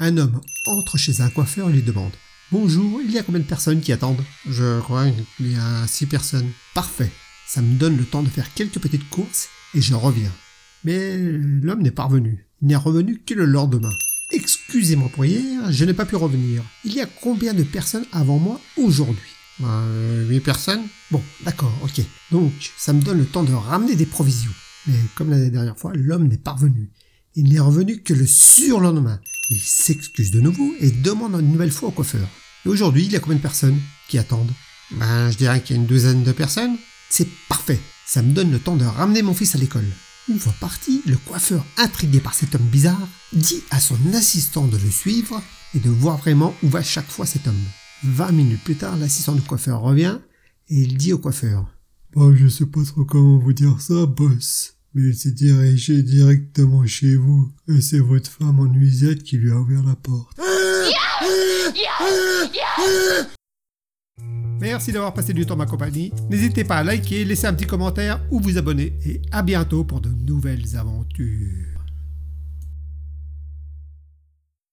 Un homme entre chez un coiffeur et lui demande Bonjour, il y a combien de personnes qui attendent? Je crois qu'il y a six personnes. Parfait. Ça me donne le temps de faire quelques petites courses et je reviens. Mais l'homme n'est pas revenu. Il n'est revenu que le lendemain. Excusez-moi pour hier, je n'ai pas pu revenir. Il y a combien de personnes avant moi aujourd'hui? Euh, Huit personnes Bon, d'accord, ok. Donc, ça me donne le temps de ramener des provisions. Mais comme la dernière fois, l'homme n'est pas revenu. Il n'est revenu que le surlendemain. Il s'excuse de nouveau et demande une nouvelle fois au coiffeur. Et aujourd'hui, il y a combien de personnes qui attendent? Ben, je dirais qu'il y a une douzaine de personnes. C'est parfait. Ça me donne le temps de ramener mon fils à l'école. Une fois parti, le coiffeur, intrigué par cet homme bizarre, dit à son assistant de le suivre et de voir vraiment où va chaque fois cet homme. Vingt minutes plus tard, l'assistant du coiffeur revient et il dit au coiffeur Bah, je sais pas trop comment vous dire ça, boss, mais il s'est dirigé directement chez vous et c'est votre femme en nuisette qui lui a ouvert la porte. Merci d'avoir passé du temps ma compagnie. N'hésitez pas à liker, laisser un petit commentaire ou vous abonner. Et à bientôt pour de nouvelles aventures.